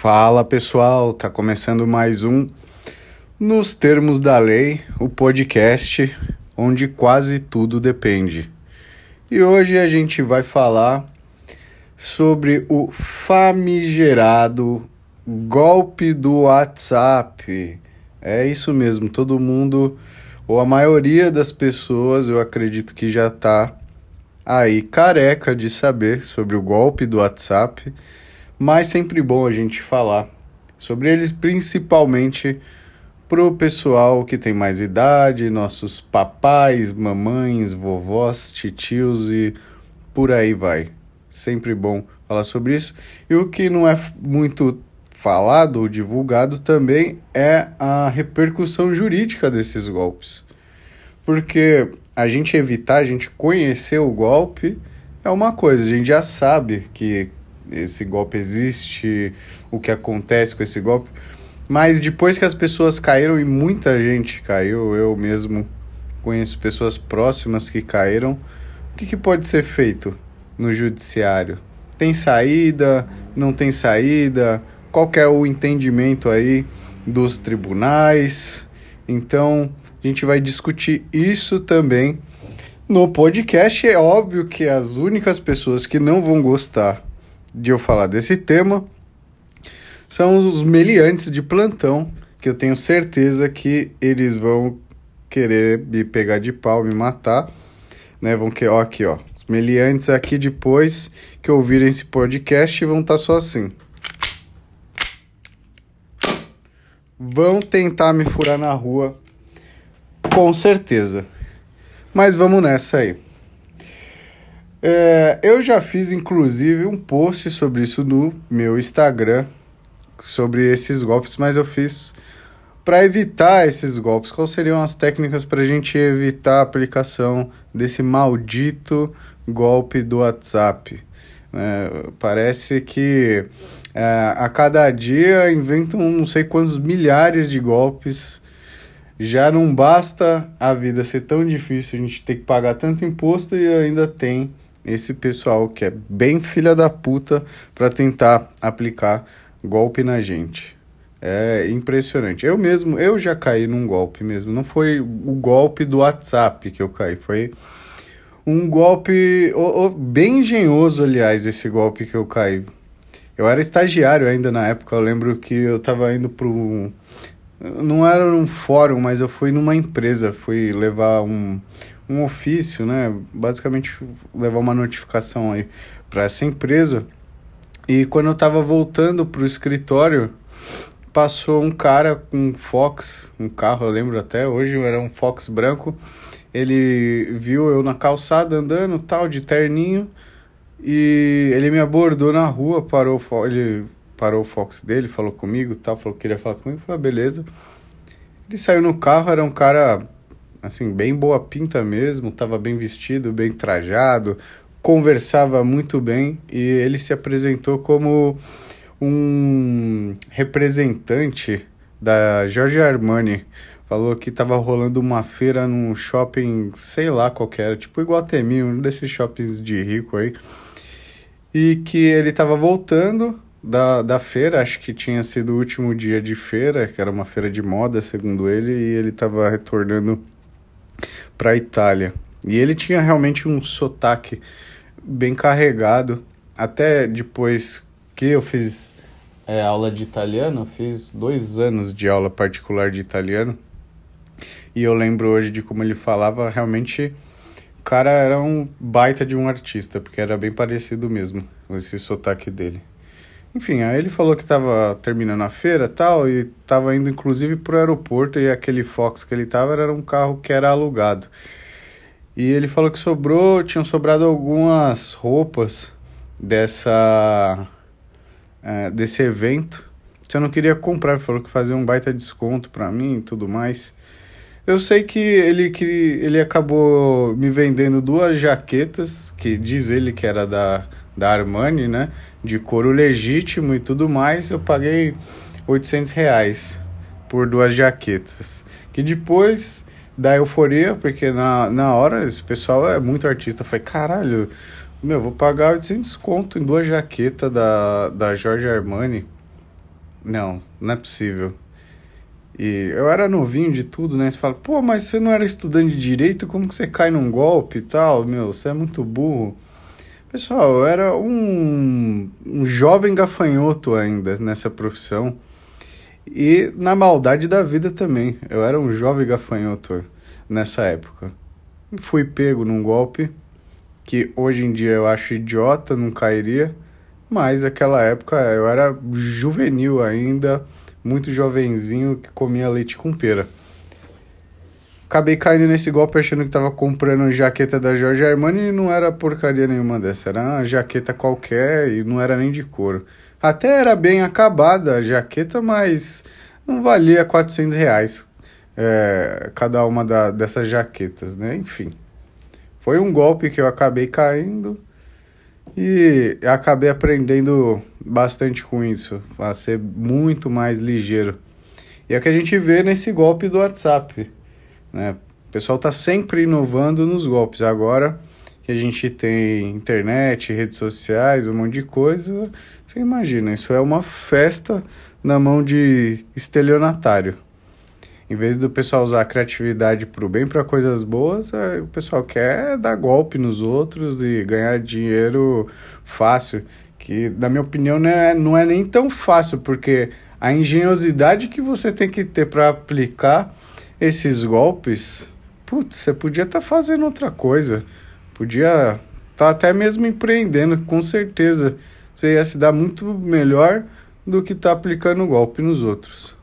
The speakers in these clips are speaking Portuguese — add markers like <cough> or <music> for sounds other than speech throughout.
Fala pessoal, tá começando mais um Nos Termos da Lei, o podcast onde quase tudo depende. E hoje a gente vai falar sobre o famigerado golpe do WhatsApp. É isso mesmo, todo mundo, ou a maioria das pessoas, eu acredito que já tá aí careca de saber sobre o golpe do WhatsApp mas sempre bom a gente falar sobre eles, principalmente pro pessoal que tem mais idade, nossos papais, mamães, vovós, titios e por aí vai. Sempre bom falar sobre isso. E o que não é muito falado ou divulgado também é a repercussão jurídica desses golpes. Porque a gente evitar, a gente conhecer o golpe é uma coisa, a gente já sabe que esse golpe existe, o que acontece com esse golpe. Mas depois que as pessoas caíram, e muita gente caiu, eu mesmo conheço pessoas próximas que caíram, o que, que pode ser feito no judiciário? Tem saída? Não tem saída? Qual é o entendimento aí dos tribunais? Então, a gente vai discutir isso também no podcast. É óbvio que as únicas pessoas que não vão gostar de eu falar desse tema são os meliantes de plantão, que eu tenho certeza que eles vão querer me pegar de pau, me matar, né? Vão que ó aqui, ó. Os meliantes aqui depois que ouvirem esse podcast vão estar tá só assim. Vão tentar me furar na rua, com certeza. Mas vamos nessa aí. É, eu já fiz inclusive um post sobre isso no meu Instagram, sobre esses golpes, mas eu fiz para evitar esses golpes. Quais seriam as técnicas para a gente evitar a aplicação desse maldito golpe do WhatsApp? É, parece que é, a cada dia inventam não sei quantos milhares de golpes. Já não basta a vida ser tão difícil, a gente ter que pagar tanto imposto e ainda tem esse pessoal que é bem filha da puta para tentar aplicar golpe na gente. É impressionante. Eu mesmo, eu já caí num golpe mesmo. Não foi o golpe do WhatsApp que eu caí, foi um golpe oh, oh, bem engenhoso, aliás, esse golpe que eu caí. Eu era estagiário ainda na época, eu lembro que eu tava indo pro não era num fórum, mas eu fui numa empresa, fui levar um, um ofício, né? Basicamente levar uma notificação aí para essa empresa. E quando eu estava voltando pro escritório, passou um cara com um Fox, um carro, eu lembro até hoje, era um Fox branco. Ele viu eu na calçada andando, tal, de terninho, e ele me abordou na rua, parou, ele parou o Fox dele, falou comigo, tal, falou que queria falar comigo, falei, ah, beleza. Ele saiu no carro, era um cara assim, bem boa pinta mesmo, estava bem vestido, bem trajado, conversava muito bem e ele se apresentou como um representante da Giorgio Armani. Falou que estava rolando uma feira num shopping, sei lá qual era, tipo Iguatemi, um desses shoppings de rico aí. E que ele estava voltando da, da feira, acho que tinha sido o último dia de feira, que era uma feira de moda, segundo ele, e ele estava retornando para a Itália. E ele tinha realmente um sotaque bem carregado. Até depois que eu fiz é, aula de italiano, fiz dois anos de aula particular de italiano. E eu lembro hoje de como ele falava, realmente o cara era um baita de um artista, porque era bem parecido mesmo, esse sotaque dele. Enfim, aí ele falou que estava terminando a feira tal, e estava indo inclusive para o aeroporto, e aquele Fox que ele estava era um carro que era alugado. E ele falou que sobrou, tinham sobrado algumas roupas dessa é, desse evento. Se eu não queria comprar, falou que fazia um baita desconto para mim e tudo mais. Eu sei que ele, que ele acabou me vendendo duas jaquetas, que diz ele que era da, da Armani, né? De couro legítimo e tudo mais. Eu paguei 800 reais por duas jaquetas. Que depois da euforia, porque na, na hora esse pessoal é muito artista. Falei, caralho, meu, vou pagar 800 conto em duas jaquetas da, da Jorge Armani. não, não é possível. E eu era novinho de tudo, né? Você fala, pô, mas você não era estudante de direito, como que você cai num golpe e tal? Meu, você é muito burro. Pessoal, eu era um, um jovem gafanhoto ainda nessa profissão. E na maldade da vida também. Eu era um jovem gafanhoto nessa época. Fui pego num golpe que hoje em dia eu acho idiota, não cairia. Mas naquela época eu era juvenil ainda muito jovenzinho que comia leite com pera. Acabei caindo nesse golpe achando que tava comprando jaqueta da Jorge Armani e não era porcaria nenhuma dessa. Era uma jaqueta qualquer e não era nem de couro. Até era bem acabada a jaqueta, mas não valia 400 reais é, cada uma da, dessas jaquetas, né? Enfim. Foi um golpe que eu acabei caindo e acabei aprendendo bastante com isso, a ser muito mais ligeiro. E é o que a gente vê nesse golpe do WhatsApp. Né? O pessoal está sempre inovando nos golpes. Agora que a gente tem internet, redes sociais, um monte de coisa, você imagina, isso é uma festa na mão de estelionatário. Em vez do pessoal usar a criatividade para o bem, para coisas boas, é, o pessoal quer dar golpe nos outros e ganhar dinheiro fácil. Que, na minha opinião, não é, não é nem tão fácil, porque a engenhosidade que você tem que ter para aplicar esses golpes, putz, você podia estar tá fazendo outra coisa. Podia estar tá até mesmo empreendendo, com certeza. Você ia se dar muito melhor do que estar tá aplicando golpe nos outros.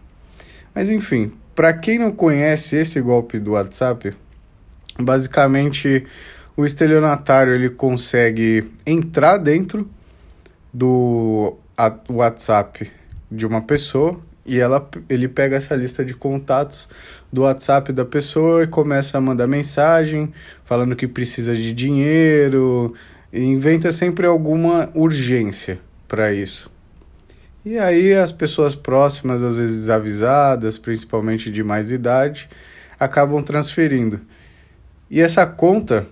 Mas enfim, para quem não conhece esse golpe do WhatsApp, basicamente o estelionatário ele consegue entrar dentro do WhatsApp de uma pessoa e ela, ele pega essa lista de contatos do WhatsApp da pessoa e começa a mandar mensagem falando que precisa de dinheiro inventa sempre alguma urgência para isso. E aí as pessoas próximas, às vezes desavisadas, principalmente de mais idade, acabam transferindo. E essa conta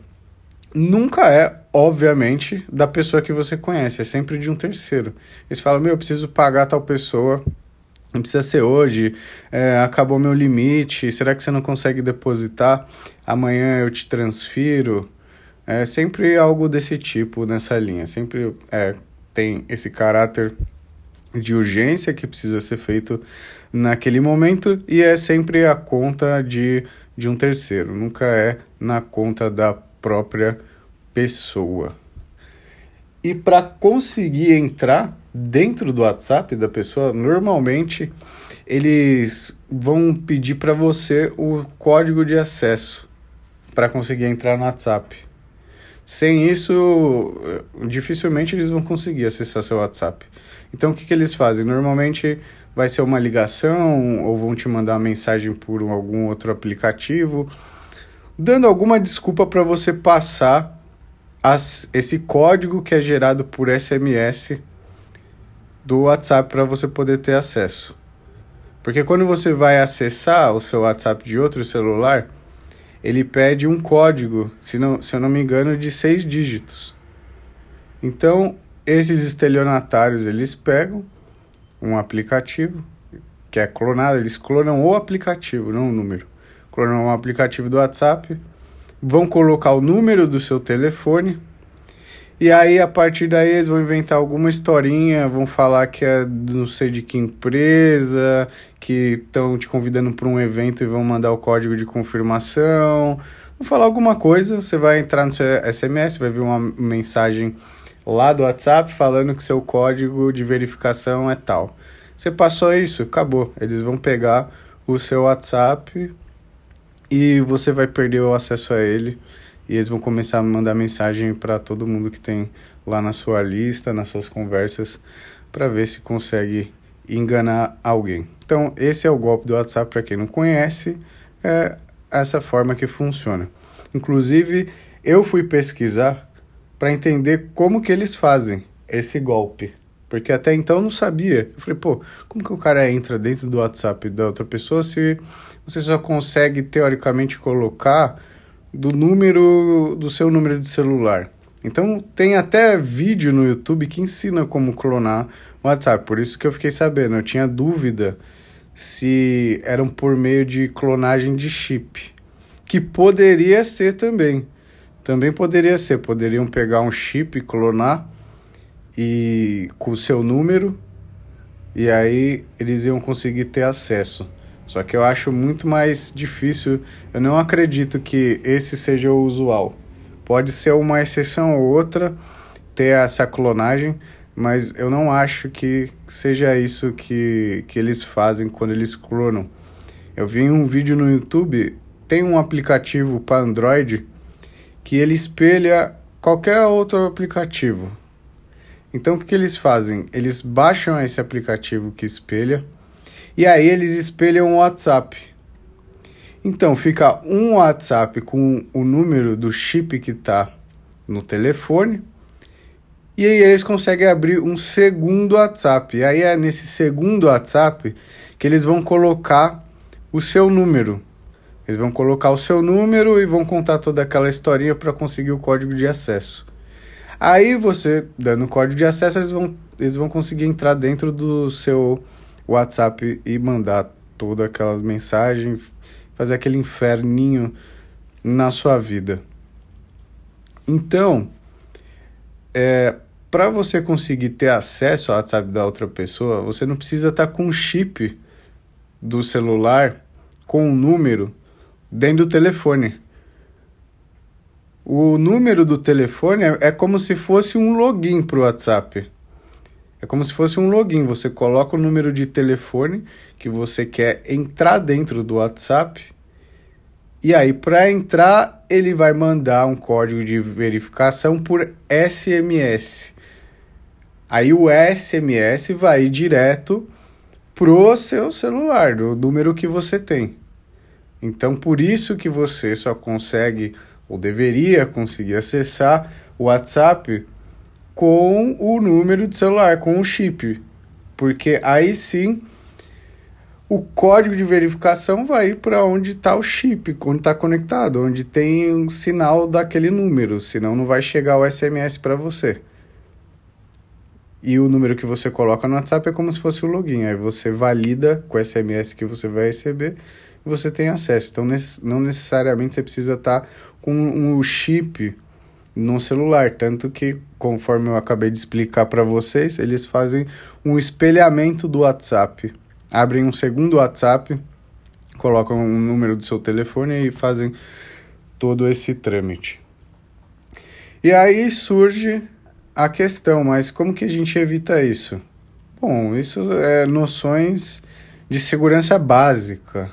nunca é, obviamente, da pessoa que você conhece, é sempre de um terceiro. Eles falam: Meu, eu preciso pagar tal pessoa, não precisa ser hoje, é, acabou meu limite, será que você não consegue depositar? Amanhã eu te transfiro. É sempre algo desse tipo nessa linha, sempre é, tem esse caráter de urgência que precisa ser feito naquele momento e é sempre a conta de, de um terceiro, nunca é na conta da própria pessoa. E para conseguir entrar dentro do WhatsApp da pessoa, normalmente eles vão pedir para você o código de acesso para conseguir entrar no WhatsApp. Sem isso, dificilmente eles vão conseguir acessar seu WhatsApp. Então, o que, que eles fazem? Normalmente vai ser uma ligação ou vão te mandar uma mensagem por algum outro aplicativo, dando alguma desculpa para você passar as, esse código que é gerado por SMS do WhatsApp para você poder ter acesso. Porque quando você vai acessar o seu WhatsApp de outro celular, ele pede um código, se, não, se eu não me engano, de seis dígitos. Então, esses estelionatários, eles pegam um aplicativo que é clonado, eles clonam o aplicativo, não o número. Clonam o aplicativo do WhatsApp, vão colocar o número do seu telefone, e aí, a partir daí, eles vão inventar alguma historinha, vão falar que é não sei de que empresa, que estão te convidando para um evento e vão mandar o código de confirmação. Vão falar alguma coisa, você vai entrar no seu SMS, vai ver uma mensagem lá do WhatsApp falando que seu código de verificação é tal. Você passou isso, acabou. Eles vão pegar o seu WhatsApp e você vai perder o acesso a ele. E eles vão começar a mandar mensagem para todo mundo que tem lá na sua lista, nas suas conversas, para ver se consegue enganar alguém. Então, esse é o golpe do WhatsApp para quem não conhece, é essa forma que funciona. Inclusive, eu fui pesquisar para entender como que eles fazem esse golpe. Porque até então eu não sabia. Eu falei, pô, como que o cara entra dentro do WhatsApp da outra pessoa se você só consegue teoricamente colocar do número do seu número de celular. Então tem até vídeo no YouTube que ensina como clonar o WhatsApp. Por isso que eu fiquei sabendo. Eu tinha dúvida se eram por meio de clonagem de chip. Que poderia ser também. Também poderia ser. Poderiam pegar um chip, clonar e com o seu número e aí eles iam conseguir ter acesso. Só que eu acho muito mais difícil. Eu não acredito que esse seja o usual. Pode ser uma exceção ou outra ter essa clonagem, mas eu não acho que seja isso que, que eles fazem quando eles clonam. Eu vi um vídeo no YouTube, tem um aplicativo para Android que ele espelha qualquer outro aplicativo. Então o que, que eles fazem? Eles baixam esse aplicativo que espelha e aí eles espelham o WhatsApp. Então fica um WhatsApp com o número do chip que está no telefone. E aí eles conseguem abrir um segundo WhatsApp. E aí é nesse segundo WhatsApp que eles vão colocar o seu número. Eles vão colocar o seu número e vão contar toda aquela historinha para conseguir o código de acesso. Aí você, dando o código de acesso, eles vão, eles vão conseguir entrar dentro do seu WhatsApp e mandar toda aquela mensagem, fazer aquele inferninho na sua vida. Então, é, para você conseguir ter acesso ao WhatsApp da outra pessoa, você não precisa estar tá com o chip do celular com o número dentro do telefone. O número do telefone é, é como se fosse um login para o WhatsApp. É como se fosse um login. Você coloca o número de telefone que você quer entrar dentro do WhatsApp. E aí, para entrar, ele vai mandar um código de verificação por SMS. Aí o SMS vai direto pro seu celular, do número que você tem. Então, por isso que você só consegue ou deveria conseguir acessar o WhatsApp com o número de celular, com o chip. Porque aí sim o código de verificação vai para onde está o chip, onde está conectado, onde tem um sinal daquele número, senão não vai chegar o SMS para você. E o número que você coloca no WhatsApp é como se fosse o login. Aí você valida com o SMS que você vai receber e você tem acesso. Então não necessariamente você precisa estar tá com um chip no celular, tanto que conforme eu acabei de explicar para vocês, eles fazem um espelhamento do WhatsApp. Abrem um segundo WhatsApp, colocam o um número do seu telefone e fazem todo esse trâmite. E aí surge a questão, mas como que a gente evita isso? Bom, isso é noções de segurança básica,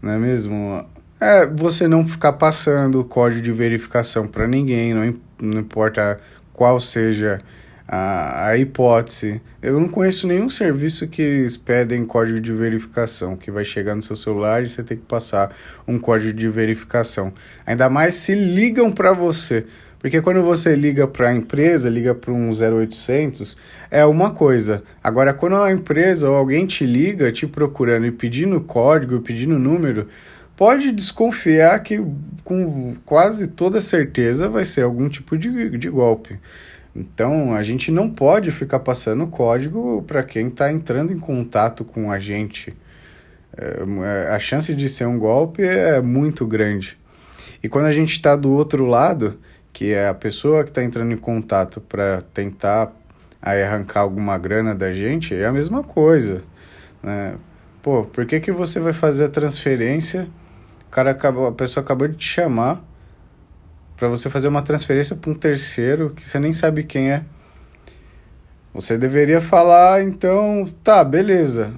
não é mesmo? É você não ficar passando o código de verificação para ninguém, não, não importa qual seja a, a hipótese. Eu não conheço nenhum serviço que eles pedem código de verificação, que vai chegar no seu celular e você tem que passar um código de verificação. Ainda mais se ligam para você. Porque quando você liga para a empresa, liga para um 0800, é uma coisa. Agora, quando a empresa ou alguém te liga te procurando e pedindo código, pedindo número, pode desconfiar que com quase toda certeza vai ser algum tipo de, de golpe. Então a gente não pode ficar passando código para quem está entrando em contato com a gente. É, a chance de ser um golpe é muito grande. E quando a gente está do outro lado, que é a pessoa que está entrando em contato para tentar arrancar alguma grana da gente, é a mesma coisa. Né? Pô, por que, que você vai fazer a transferência? Cara acabou, a pessoa acabou de te chamar para você fazer uma transferência para um terceiro que você nem sabe quem é. Você deveria falar, então, tá, beleza.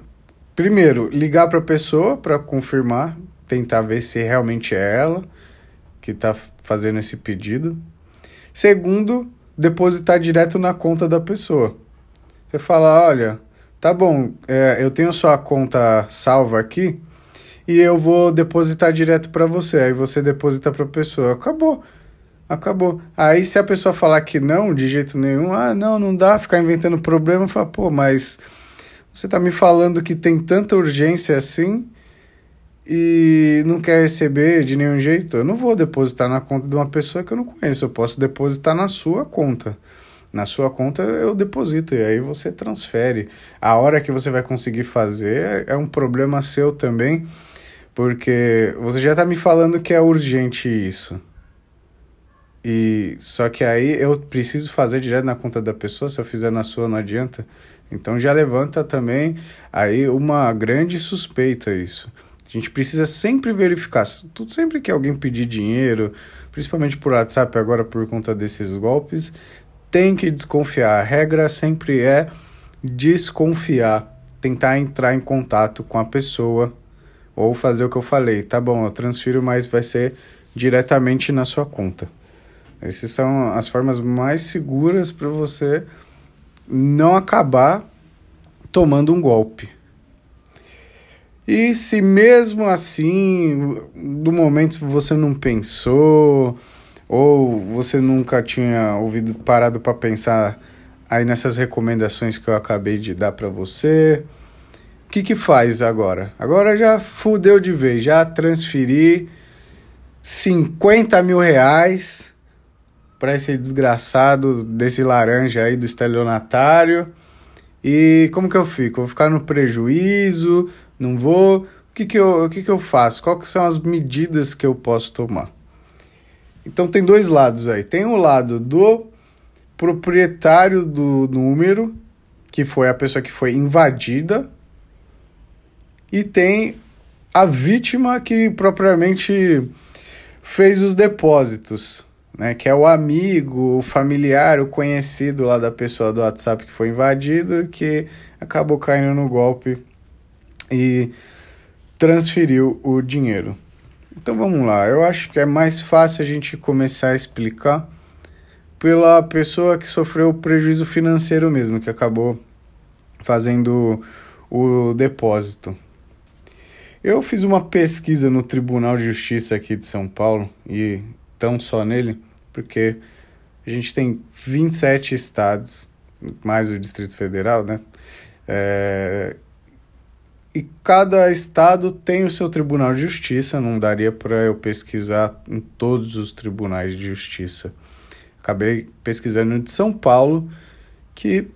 Primeiro, ligar para a pessoa para confirmar, tentar ver se realmente é ela que está fazendo esse pedido. Segundo, depositar direto na conta da pessoa. Você fala, olha, tá bom, é, eu tenho sua conta salva aqui e eu vou depositar direto para você. Aí você deposita para a pessoa. Acabou. Acabou. Aí se a pessoa falar que não, de jeito nenhum, ah, não, não dá, ficar inventando problema, fala, pô, mas você tá me falando que tem tanta urgência assim e não quer receber de nenhum jeito, eu não vou depositar na conta de uma pessoa que eu não conheço, eu posso depositar na sua conta. Na sua conta eu deposito e aí você transfere. A hora que você vai conseguir fazer é um problema seu também, porque você já está me falando que é urgente isso. E só que aí eu preciso fazer direto na conta da pessoa, se eu fizer na sua não adianta. Então já levanta também aí uma grande suspeita isso. A gente precisa sempre verificar, tudo sempre que alguém pedir dinheiro, principalmente por WhatsApp agora por conta desses golpes, tem que desconfiar. A regra sempre é desconfiar, tentar entrar em contato com a pessoa ou fazer o que eu falei. Tá bom, eu transfiro, mas vai ser diretamente na sua conta. Essas são as formas mais seguras para você não acabar tomando um golpe. E se mesmo assim, do momento você não pensou, ou você nunca tinha ouvido parado para pensar aí nessas recomendações que eu acabei de dar para você, o que que faz agora? Agora já fudeu de vez, já transferi 50 mil reais para esse desgraçado desse laranja aí do estelionatário. E como que eu fico? Vou ficar no prejuízo? Não vou? O que que eu, o que que eu faço? Quais são as medidas que eu posso tomar? Então tem dois lados aí. Tem o lado do proprietário do número, que foi a pessoa que foi invadida, e tem a vítima que propriamente fez os depósitos né, que é o amigo, o familiar, o conhecido lá da pessoa do WhatsApp que foi invadido, que acabou caindo no golpe e transferiu o dinheiro. Então vamos lá, eu acho que é mais fácil a gente começar a explicar pela pessoa que sofreu prejuízo financeiro mesmo, que acabou fazendo o depósito. Eu fiz uma pesquisa no Tribunal de Justiça aqui de São Paulo e tão só nele, porque a gente tem 27 estados, mais o Distrito Federal, né? É, e cada estado tem o seu tribunal de justiça, não daria para eu pesquisar em todos os tribunais de justiça. Acabei pesquisando de São Paulo, que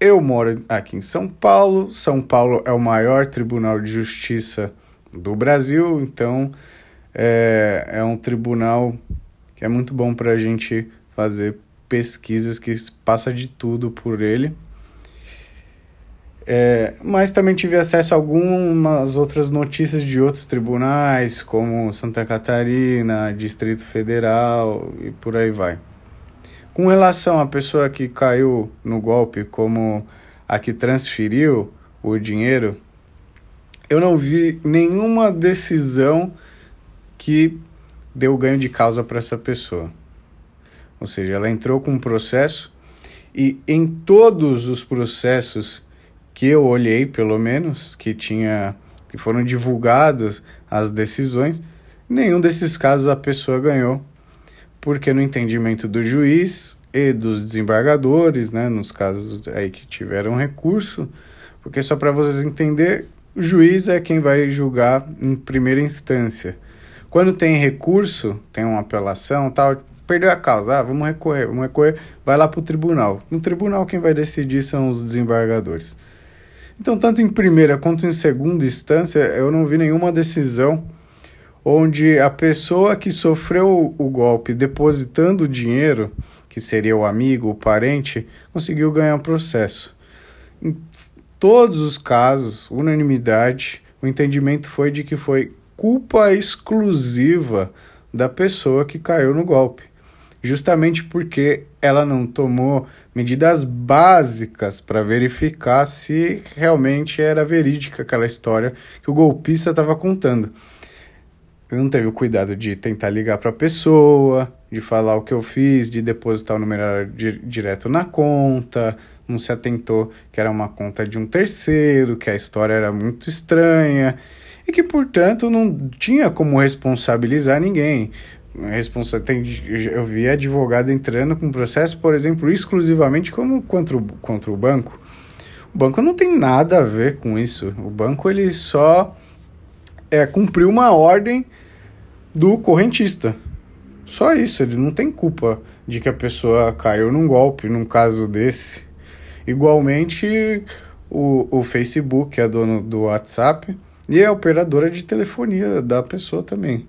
eu moro aqui em São Paulo. São Paulo é o maior tribunal de justiça do Brasil, então é, é um tribunal que é muito bom para a gente fazer pesquisas que passa de tudo por ele. É, mas também tive acesso a algumas outras notícias de outros tribunais, como Santa Catarina, Distrito Federal e por aí vai. Com relação à pessoa que caiu no golpe, como a que transferiu o dinheiro, eu não vi nenhuma decisão que deu ganho de causa para essa pessoa. Ou seja, ela entrou com um processo e em todos os processos que eu olhei, pelo menos, que tinha que foram divulgados as decisões, nenhum desses casos a pessoa ganhou, porque no entendimento do juiz e dos desembargadores, né, nos casos aí que tiveram recurso, porque só para vocês entenderem, o juiz é quem vai julgar em primeira instância. Quando tem recurso, tem uma apelação tal, perdeu a causa, ah, vamos recorrer, vamos recorrer, vai lá para o tribunal. No tribunal quem vai decidir são os desembargadores. Então, tanto em primeira quanto em segunda instância, eu não vi nenhuma decisão onde a pessoa que sofreu o golpe depositando o dinheiro, que seria o amigo, o parente, conseguiu ganhar o processo. Em todos os casos, unanimidade, o entendimento foi de que foi culpa exclusiva da pessoa que caiu no golpe, justamente porque ela não tomou medidas básicas para verificar se realmente era verídica aquela história que o golpista estava contando. Não teve o cuidado de tentar ligar para a pessoa, de falar o que eu fiz, de depositar o número di direto na conta, não se atentou que era uma conta de um terceiro, que a história era muito estranha e que, portanto, não tinha como responsabilizar ninguém. Responsa tem, eu vi advogado entrando com processo, por exemplo, exclusivamente como contra o, contra o banco. O banco não tem nada a ver com isso. O banco ele só é cumprir uma ordem do correntista. Só isso, ele não tem culpa de que a pessoa caiu num golpe, num caso desse. Igualmente, o, o Facebook é dono do WhatsApp e é operadora de telefonia da pessoa também.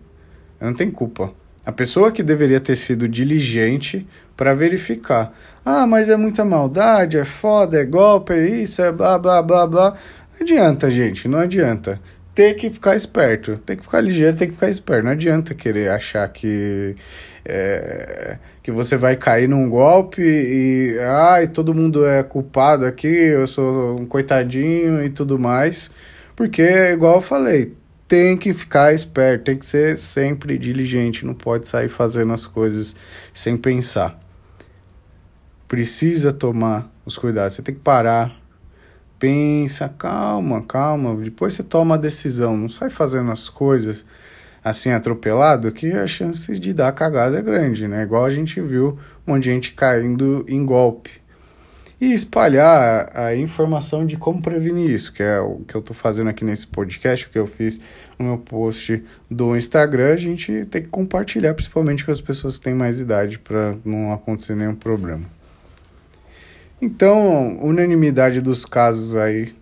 Não tem culpa. A pessoa que deveria ter sido diligente para verificar. Ah, mas é muita maldade, é foda, é golpe, é isso, é blá blá blá blá. Não adianta, gente, não adianta. Tem que ficar esperto, tem que ficar ligeiro, tem que ficar esperto. Não adianta querer achar que, é, que você vai cair num golpe e ai, todo mundo é culpado aqui, eu sou um coitadinho e tudo mais. Porque, igual eu falei, tem que ficar esperto, tem que ser sempre diligente, não pode sair fazendo as coisas sem pensar. Precisa tomar os cuidados, você tem que parar, pensa, calma, calma, depois você toma a decisão, não sai fazendo as coisas assim atropelado que a chance de dar cagada é grande, né? Igual a gente viu um monte de gente caindo em golpe e espalhar a informação de como prevenir isso, que é o que eu estou fazendo aqui nesse podcast, o que eu fiz no meu post do Instagram. A gente tem que compartilhar, principalmente com as pessoas que têm mais idade, para não acontecer nenhum problema. Então, unanimidade dos casos aí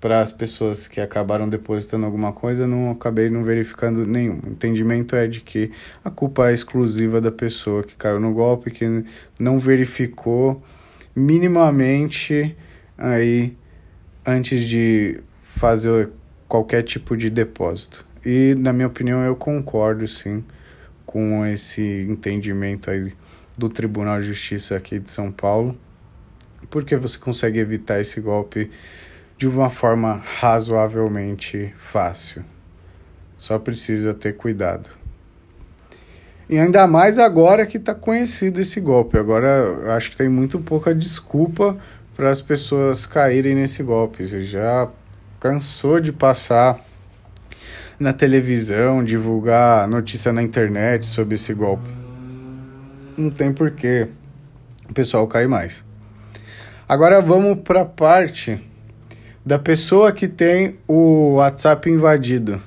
para as pessoas que acabaram depositando alguma coisa, não acabei não verificando nenhum. O entendimento é de que a culpa é exclusiva da pessoa que caiu no golpe, que não verificou minimamente aí antes de fazer qualquer tipo de depósito. E na minha opinião eu concordo sim com esse entendimento aí do Tribunal de Justiça aqui de São Paulo, porque você consegue evitar esse golpe de uma forma razoavelmente fácil. Só precisa ter cuidado. E ainda mais agora que está conhecido esse golpe. Agora acho que tem muito pouca desculpa para as pessoas caírem nesse golpe. Você já cansou de passar na televisão, divulgar notícia na internet sobre esse golpe. Não tem porquê o pessoal cair mais. Agora vamos para a parte da pessoa que tem o WhatsApp invadido.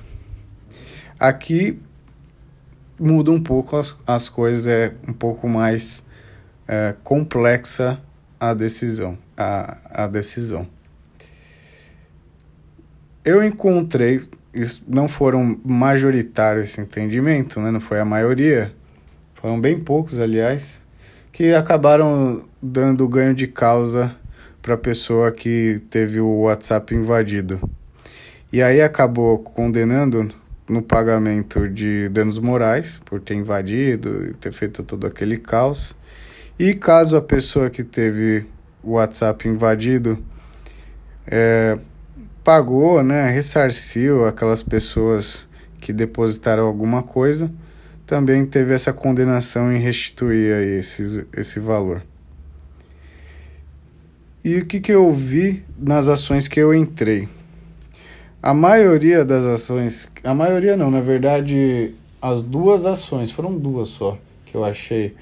Aqui muda um pouco as, as coisas, é um pouco mais é, complexa a decisão. A, a decisão. Eu encontrei, não foram majoritários esse entendimento, né? não foi a maioria, foram bem poucos, aliás, que acabaram dando ganho de causa para a pessoa que teve o WhatsApp invadido. E aí acabou condenando no pagamento de danos morais por ter invadido e ter feito todo aquele caos. E caso a pessoa que teve o WhatsApp invadido é, pagou, né, ressarciu aquelas pessoas que depositaram alguma coisa, também teve essa condenação em restituir aí esse, esse valor. E o que, que eu vi nas ações que eu entrei? A maioria das ações, a maioria não, na verdade, as duas ações, foram duas só que eu achei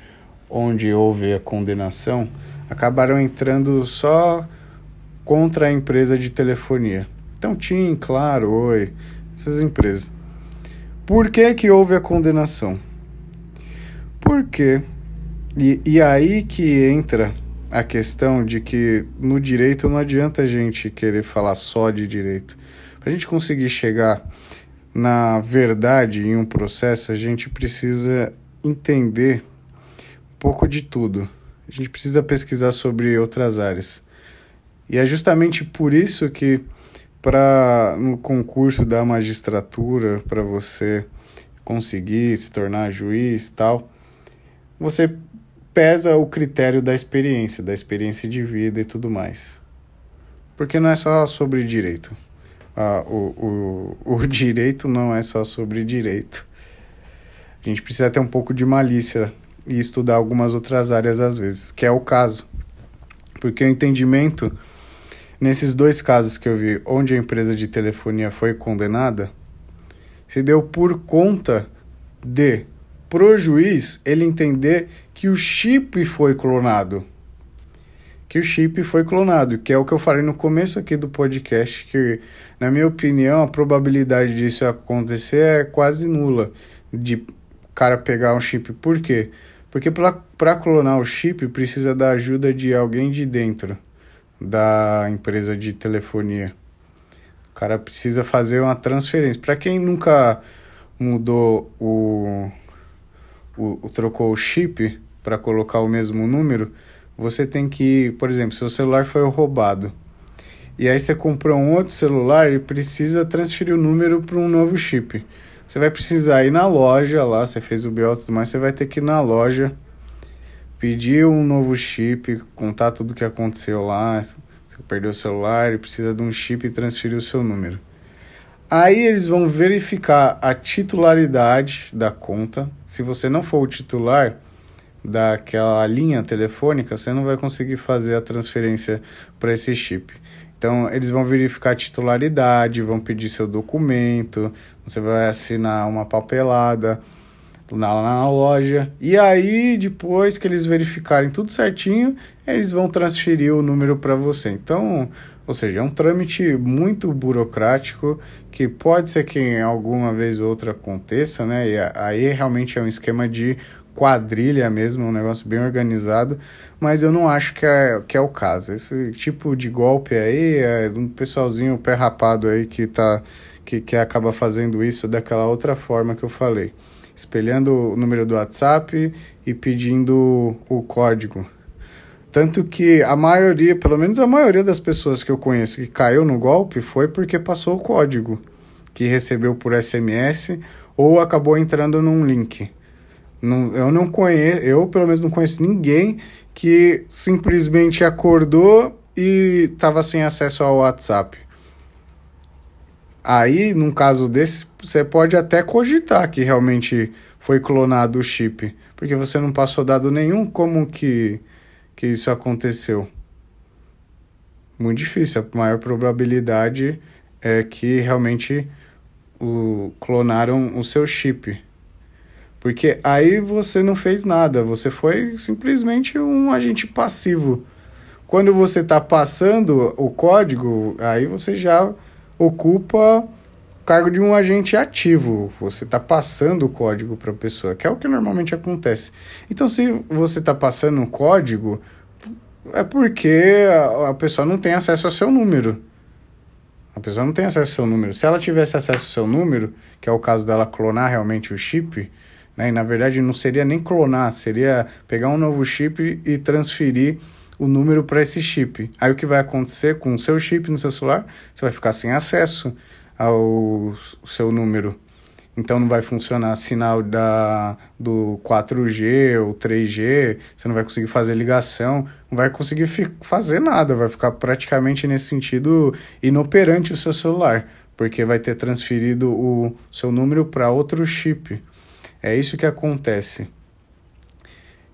onde houve a condenação, acabaram entrando só contra a empresa de telefonia. Então, TIM, Claro, Oi, essas empresas. Por que que houve a condenação? Porque, e, e aí que entra a questão de que no direito não adianta a gente querer falar só de direito. Para a gente conseguir chegar na verdade em um processo, a gente precisa entender um pouco de tudo. A gente precisa pesquisar sobre outras áreas. E é justamente por isso que para no concurso da magistratura, para você conseguir se tornar juiz, tal, você pesa o critério da experiência, da experiência de vida e tudo mais. Porque não é só sobre direito ah, o, o, o <laughs> direito não é só sobre direito. A gente precisa ter um pouco de malícia e estudar algumas outras áreas às vezes, que é o caso. Porque o entendimento, nesses dois casos que eu vi, onde a empresa de telefonia foi condenada, se deu por conta de, pro juiz, ele entender que o chip foi clonado. que o chip foi clonado, que é o que eu falei no começo aqui do podcast, que na minha opinião a probabilidade disso acontecer é quase nula, de cara pegar um chip. Por quê? Porque para clonar o chip precisa da ajuda de alguém de dentro da empresa de telefonia. O cara precisa fazer uma transferência. Para quem nunca mudou o, o, o trocou o chip para colocar o mesmo número, você tem que, por exemplo, seu celular foi roubado. E aí você comprou um outro celular e precisa transferir o número para um novo chip. Você vai precisar ir na loja lá, você fez o BO e tudo mais, você vai ter que ir na loja, pedir um novo chip, contar tudo o que aconteceu lá, você perdeu o celular e precisa de um chip e transferir o seu número. Aí eles vão verificar a titularidade da conta. Se você não for o titular, daquela linha telefônica, você não vai conseguir fazer a transferência para esse chip. Então, eles vão verificar a titularidade, vão pedir seu documento, você vai assinar uma papelada lá na loja. E aí, depois que eles verificarem tudo certinho, eles vão transferir o número para você. Então, ou seja, é um trâmite muito burocrático que pode ser que alguma vez ou outra aconteça, né? E aí realmente é um esquema de quadrilha mesmo, um negócio bem organizado, mas eu não acho que é, que é o caso. Esse tipo de golpe aí é um pessoalzinho pé rapado aí que tá que, que acaba fazendo isso daquela outra forma que eu falei, espelhando o número do WhatsApp e pedindo o código. Tanto que a maioria, pelo menos a maioria das pessoas que eu conheço que caiu no golpe foi porque passou o código que recebeu por SMS ou acabou entrando num link. Não, eu não conheço, eu pelo menos não conheço ninguém que simplesmente acordou e estava sem acesso ao WhatsApp. Aí, num caso desse, você pode até cogitar que realmente foi clonado o chip, porque você não passou dado nenhum, como que, que isso aconteceu? Muito difícil, a maior probabilidade é que realmente o, clonaram o seu chip. Porque aí você não fez nada, você foi simplesmente um agente passivo. Quando você está passando o código, aí você já ocupa o cargo de um agente ativo. Você está passando o código para a pessoa, que é o que normalmente acontece. Então, se você está passando um código, é porque a, a pessoa não tem acesso ao seu número. A pessoa não tem acesso ao seu número. Se ela tivesse acesso ao seu número, que é o caso dela clonar realmente o chip, né? E na verdade não seria nem clonar, seria pegar um novo chip e transferir o número para esse chip. Aí o que vai acontecer com o seu chip no seu celular? Você vai ficar sem acesso ao seu número. Então não vai funcionar sinal da, do 4G ou 3G, você não vai conseguir fazer ligação, não vai conseguir fazer nada, vai ficar praticamente nesse sentido inoperante o seu celular, porque vai ter transferido o seu número para outro chip. É isso que acontece.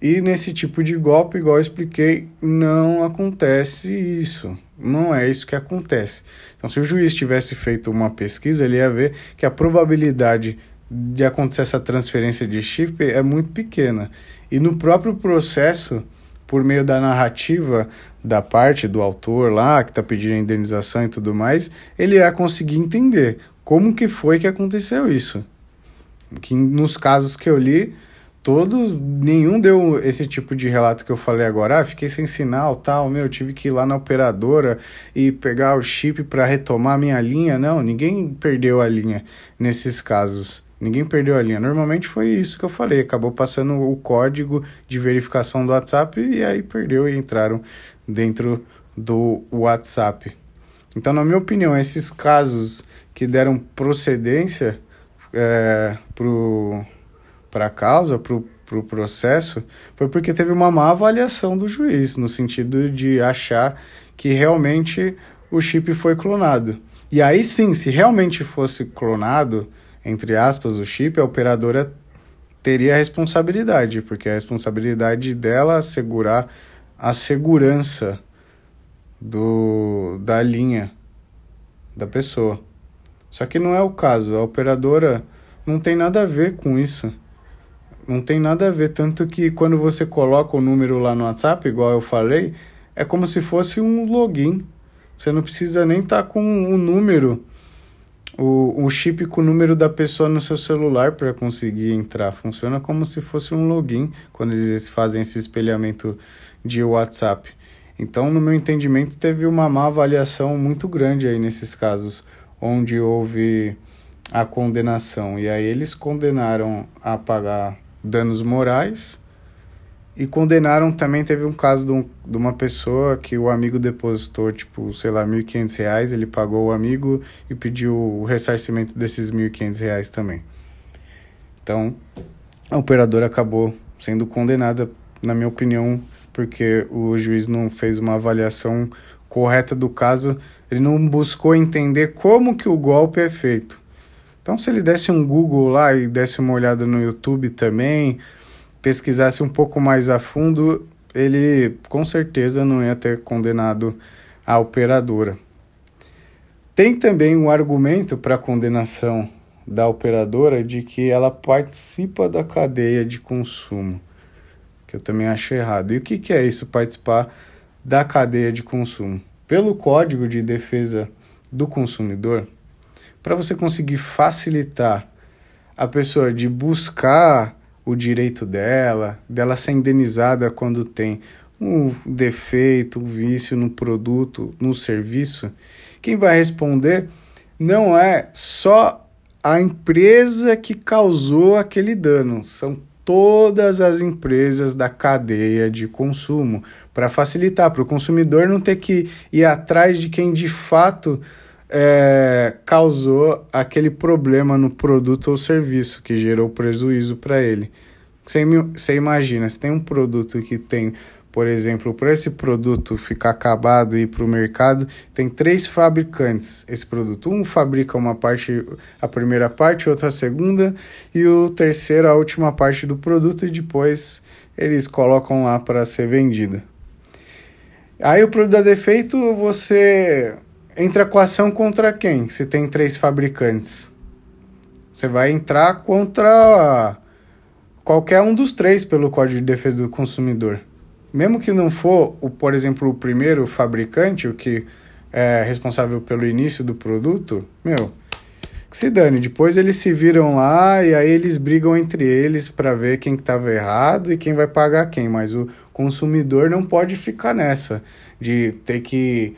E nesse tipo de golpe, igual eu expliquei, não acontece isso. Não é isso que acontece. Então, se o juiz tivesse feito uma pesquisa, ele ia ver que a probabilidade de acontecer essa transferência de chip é muito pequena. E no próprio processo, por meio da narrativa da parte do autor lá, que está pedindo indenização e tudo mais, ele ia conseguir entender como que foi que aconteceu isso que nos casos que eu li, todos, nenhum deu esse tipo de relato que eu falei agora. Ah, fiquei sem sinal, tal, meu, tive que ir lá na operadora e pegar o chip para retomar minha linha. Não, ninguém perdeu a linha nesses casos. Ninguém perdeu a linha. Normalmente foi isso que eu falei. Acabou passando o código de verificação do WhatsApp e aí perdeu e entraram dentro do WhatsApp. Então, na minha opinião, esses casos que deram procedência é, para a causa, para o pro processo, foi porque teve uma má avaliação do juiz, no sentido de achar que realmente o chip foi clonado. E aí sim, se realmente fosse clonado, entre aspas, o chip, a operadora teria a responsabilidade, porque a responsabilidade dela é assegurar a segurança do, da linha da pessoa. Só que não é o caso. A operadora não tem nada a ver com isso. Não tem nada a ver. Tanto que quando você coloca o número lá no WhatsApp, igual eu falei, é como se fosse um login. Você não precisa nem estar tá com o um número, o, um chip com o número da pessoa no seu celular para conseguir entrar. Funciona como se fosse um login quando eles fazem esse espelhamento de WhatsApp. Então, no meu entendimento, teve uma má avaliação muito grande aí nesses casos, onde houve a condenação. E aí eles condenaram a pagar danos morais e condenaram também, teve um caso de, um, de uma pessoa que o amigo depositou, tipo, sei lá, R$ 1.500, ele pagou o amigo e pediu o ressarcimento desses R$ 1.500 também. Então, a operadora acabou sendo condenada, na minha opinião, porque o juiz não fez uma avaliação correta do caso, ele não buscou entender como que o golpe é feito. Então, se ele desse um Google lá e desse uma olhada no YouTube também, pesquisasse um pouco mais a fundo, ele com certeza não ia ter condenado a operadora. Tem também um argumento para a condenação da operadora de que ela participa da cadeia de consumo, que eu também acho errado. E o que, que é isso, participar da cadeia de consumo? Pelo Código de Defesa do Consumidor, para você conseguir facilitar a pessoa de buscar o direito dela, dela ser indenizada quando tem um defeito, um vício no produto, no serviço, quem vai responder não é só a empresa que causou aquele dano, são todas as empresas da cadeia de consumo, para facilitar para o consumidor não ter que ir atrás de quem de fato é, causou aquele problema no produto ou serviço que gerou prejuízo para ele. Você, imagina, se tem um produto que tem, por exemplo, para esse produto ficar acabado e ir para o mercado, tem três fabricantes esse produto. Um fabrica uma parte, a primeira parte, outra a segunda, e o terceiro a última parte do produto, e depois eles colocam lá para ser vendida. Aí o produto dá defeito, você entra com ação contra quem? Se tem três fabricantes. Você vai entrar contra qualquer um dos três pelo Código de Defesa do Consumidor. Mesmo que não for, o, por exemplo, o primeiro fabricante, o que é responsável pelo início do produto, meu, que se dane. Depois eles se viram lá e aí eles brigam entre eles para ver quem estava errado e quem vai pagar quem. Mas o consumidor não pode ficar nessa de ter que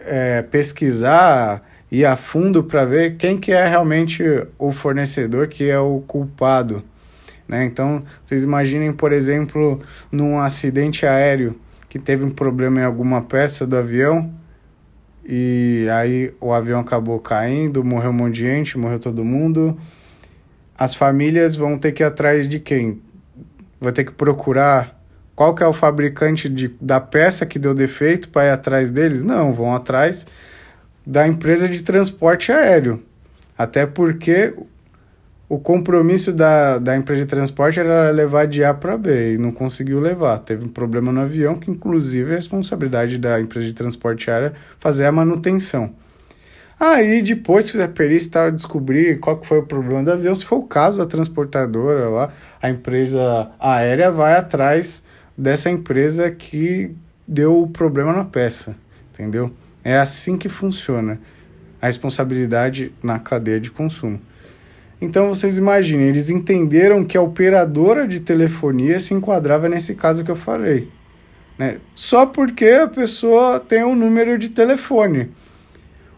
é, pesquisar e a fundo para ver quem que é realmente o fornecedor que é o culpado. Né? Então, vocês imaginem, por exemplo, num acidente aéreo que teve um problema em alguma peça do avião e aí o avião acabou caindo, morreu um monte de gente, morreu todo mundo. As famílias vão ter que ir atrás de quem? Vai ter que procurar qual que é o fabricante de, da peça que deu defeito para ir atrás deles? Não, vão atrás da empresa de transporte aéreo. Até porque o compromisso da, da empresa de transporte era levar de A para B e não conseguiu levar. Teve um problema no avião que, inclusive, é responsabilidade da empresa de transporte aéreo fazer a manutenção. Aí, depois que a perícia descobrir qual que foi o problema do avião, se for o caso, a transportadora lá, a empresa aérea vai atrás dessa empresa que deu o problema na peça, entendeu? É assim que funciona a responsabilidade na cadeia de consumo. Então vocês imaginem, eles entenderam que a operadora de telefonia se enquadrava nesse caso que eu falei. Né? Só porque a pessoa tem um número de telefone.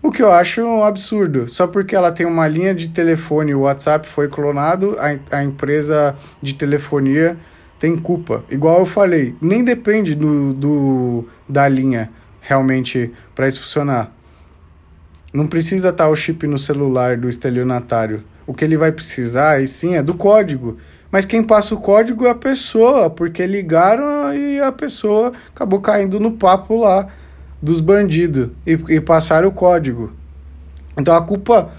O que eu acho um absurdo. Só porque ela tem uma linha de telefone, o WhatsApp foi clonado, a, a empresa de telefonia tem culpa. Igual eu falei, nem depende do, do da linha realmente para isso funcionar. Não precisa estar o chip no celular do estelionatário. O que ele vai precisar, e sim, é do código. Mas quem passa o código é a pessoa, porque ligaram e a pessoa acabou caindo no papo lá dos bandidos e, e passaram o código. Então a culpa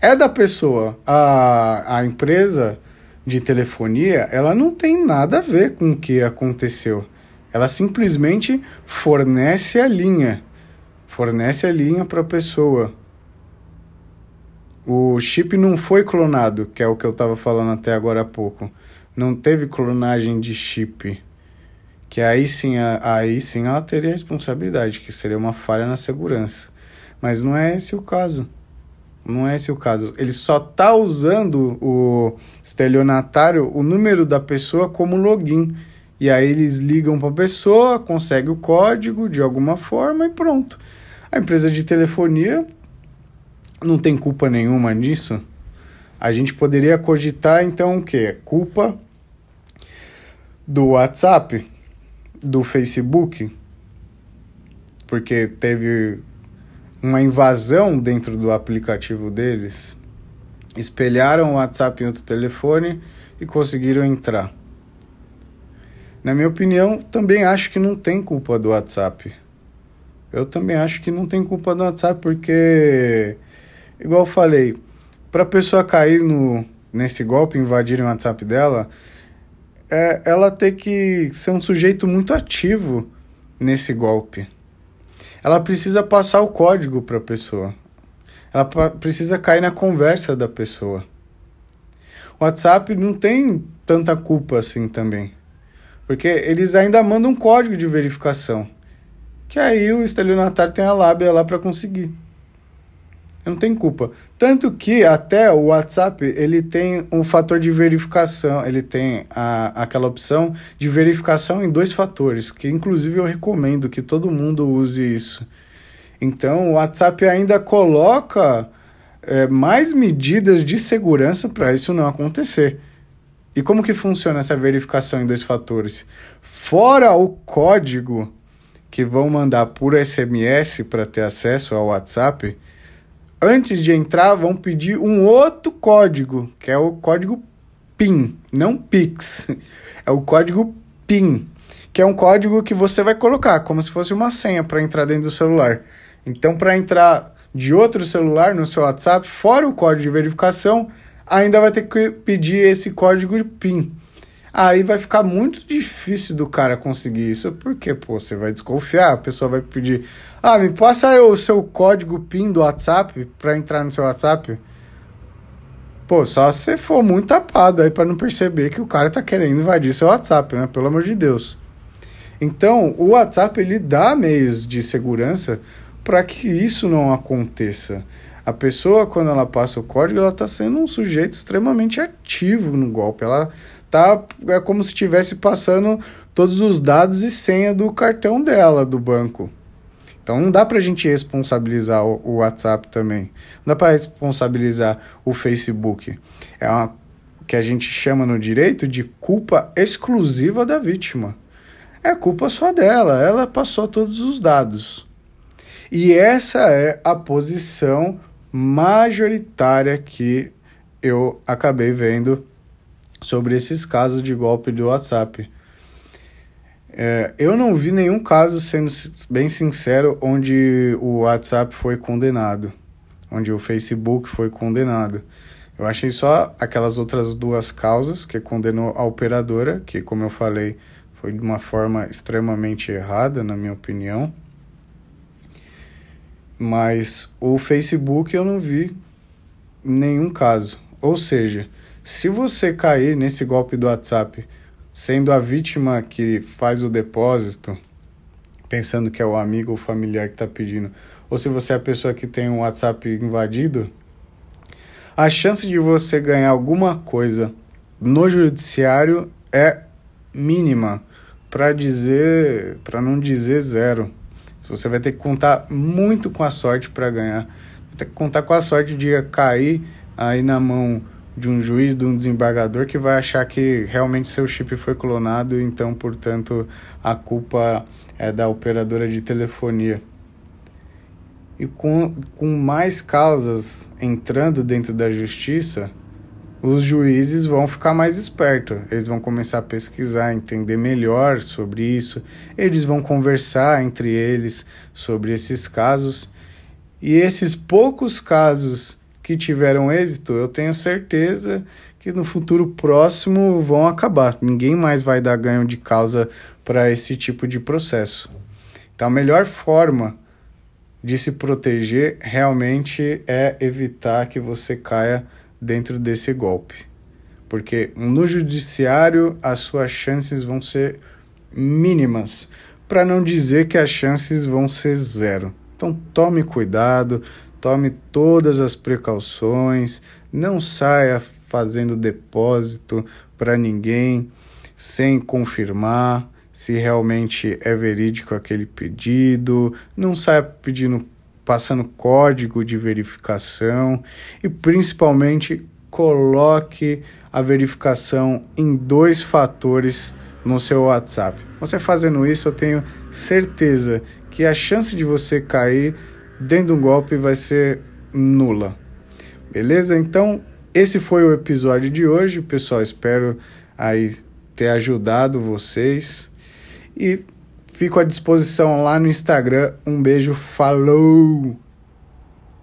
é da pessoa. A, a empresa de telefonia, ela não tem nada a ver com o que aconteceu. Ela simplesmente fornece a linha. Fornece a linha para a pessoa. O chip não foi clonado, que é o que eu estava falando até agora há pouco. Não teve clonagem de chip. que aí sim, aí sim ela teria responsabilidade, que seria uma falha na segurança. Mas não é esse o caso. Não é esse o caso. Ele só está usando o estelionatário, o número da pessoa como login. E aí eles ligam para a pessoa, consegue o código de alguma forma e pronto. A empresa de telefonia não tem culpa nenhuma nisso. A gente poderia cogitar então o quê? Culpa do WhatsApp, do Facebook, porque teve uma invasão dentro do aplicativo deles, espelharam o WhatsApp em outro telefone e conseguiram entrar. Na minha opinião, também acho que não tem culpa do WhatsApp. Eu também acho que não tem culpa do WhatsApp, porque, igual eu falei, para a pessoa cair no, nesse golpe, invadirem o WhatsApp dela, é, ela tem que ser um sujeito muito ativo nesse golpe ela precisa passar o código para a pessoa. Ela precisa cair na conversa da pessoa. O WhatsApp não tem tanta culpa assim também. Porque eles ainda mandam um código de verificação. Que aí o estelionatário tem a lábia lá para conseguir não tem culpa. Tanto que até o WhatsApp ele tem um fator de verificação, ele tem a, aquela opção de verificação em dois fatores, que inclusive eu recomendo que todo mundo use isso. Então o WhatsApp ainda coloca é, mais medidas de segurança para isso não acontecer. E como que funciona essa verificação em dois fatores? Fora o código que vão mandar por SMS para ter acesso ao WhatsApp, antes de entrar, vão pedir um outro código, que é o código PIN, não PIX. <laughs> É o código PIN, que é um código que você vai colocar, como se fosse uma senha para entrar dentro do celular. Então, para entrar de outro celular no seu WhatsApp, fora o código de verificação, ainda vai ter que pedir esse código PIN. Aí vai ficar muito difícil do cara conseguir isso, porque, pô, você vai desconfiar, a pessoa vai pedir, ah, me passa o seu código PIN do WhatsApp para entrar no seu WhatsApp. Pô, só se você for muito tapado aí para não perceber que o cara tá querendo invadir seu WhatsApp, né? Pelo amor de Deus. Então, o WhatsApp ele dá meios de segurança para que isso não aconteça. A pessoa, quando ela passa o código, ela está sendo um sujeito extremamente ativo no golpe. Ela tá é como se estivesse passando todos os dados e senha do cartão dela do banco. Então não dá para a gente responsabilizar o, WhatsApp também. Não dá para responsabilizar o Facebook. É uma que a gente chama no direito de culpa exclusiva da vítima. É culpa só dela, ela passou todos os dados. E essa é a posição majoritária que eu acabei vendo sobre esses casos de golpe do WhatsApp. É, eu não vi nenhum caso, sendo bem sincero, onde o WhatsApp foi condenado, onde o Facebook foi condenado. Eu achei só aquelas outras duas causas que condenou a operadora, que, como eu falei, foi de uma forma extremamente errada, na minha opinião. Mas o Facebook eu não vi nenhum caso. Ou seja, se você cair nesse golpe do WhatsApp, sendo a vítima que faz o depósito, pensando que é o amigo ou familiar que está pedindo, ou se você é a pessoa que tem um WhatsApp invadido, a chance de você ganhar alguma coisa no judiciário é mínima, para dizer, para não dizer zero. Você vai ter que contar muito com a sorte para ganhar. Vai ter que contar com a sorte de cair aí na mão de um juiz, de um desembargador que vai achar que realmente seu chip foi clonado, então, portanto, a culpa é da operadora de telefonia. E com, com mais causas entrando dentro da justiça, os juízes vão ficar mais espertos. Eles vão começar a pesquisar, entender melhor sobre isso. Eles vão conversar entre eles sobre esses casos. E esses poucos casos que tiveram êxito, eu tenho certeza que no futuro próximo vão acabar. Ninguém mais vai dar ganho de causa para esse tipo de processo. Então, a melhor forma de se proteger realmente é evitar que você caia dentro desse golpe. Porque no judiciário as suas chances vão ser mínimas, para não dizer que as chances vão ser zero. Então tome cuidado, tome todas as precauções, não saia fazendo depósito para ninguém sem confirmar se realmente é verídico aquele pedido, não saia pedindo passando código de verificação e principalmente coloque a verificação em dois fatores no seu WhatsApp. Você fazendo isso, eu tenho certeza que a chance de você cair dentro de um golpe vai ser nula. Beleza? Então, esse foi o episódio de hoje, pessoal. Espero aí ter ajudado vocês e fico à disposição lá no Instagram. Um beijo, falou!